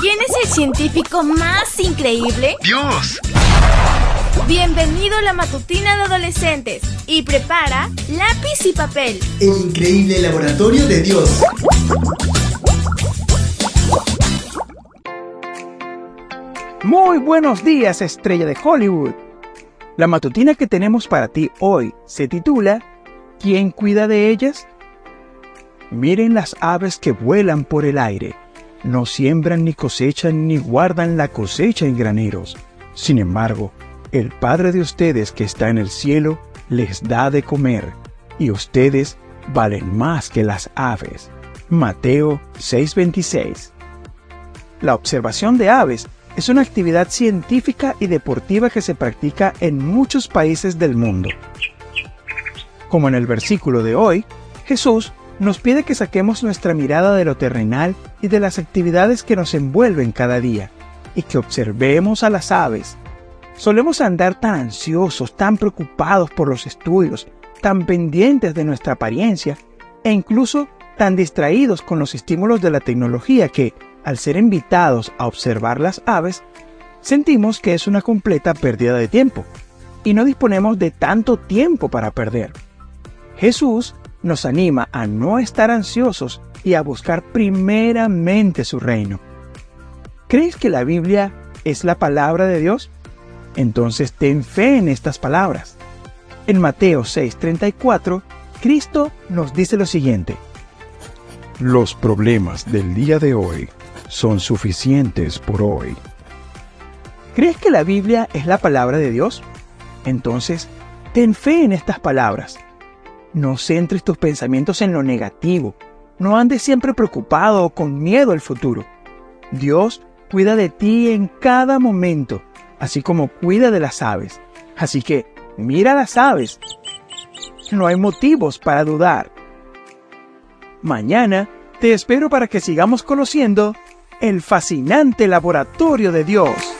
¿Quién es el científico más increíble? ¡Dios! Bienvenido a la matutina de adolescentes y prepara lápiz y papel. El increíble laboratorio de Dios. Muy buenos días, estrella de Hollywood. La matutina que tenemos para ti hoy se titula ¿Quién cuida de ellas? Miren las aves que vuelan por el aire. No siembran ni cosechan ni guardan la cosecha en graneros. Sin embargo, el Padre de ustedes que está en el cielo les da de comer, y ustedes valen más que las aves. Mateo 6:26 La observación de aves es una actividad científica y deportiva que se practica en muchos países del mundo. Como en el versículo de hoy, Jesús nos pide que saquemos nuestra mirada de lo terrenal y de las actividades que nos envuelven cada día, y que observemos a las aves. Solemos andar tan ansiosos, tan preocupados por los estudios, tan pendientes de nuestra apariencia, e incluso tan distraídos con los estímulos de la tecnología que, al ser invitados a observar las aves, sentimos que es una completa pérdida de tiempo, y no disponemos de tanto tiempo para perder. Jesús nos anima a no estar ansiosos y a buscar primeramente su reino. ¿Crees que la Biblia es la palabra de Dios? Entonces ten fe en estas palabras. En Mateo 6:34, Cristo nos dice lo siguiente. Los problemas del día de hoy son suficientes por hoy. ¿Crees que la Biblia es la palabra de Dios? Entonces, ten fe en estas palabras. No centres tus pensamientos en lo negativo. No andes siempre preocupado o con miedo al futuro. Dios cuida de ti en cada momento, así como cuida de las aves. Así que mira las aves. No hay motivos para dudar. Mañana te espero para que sigamos conociendo el fascinante laboratorio de Dios.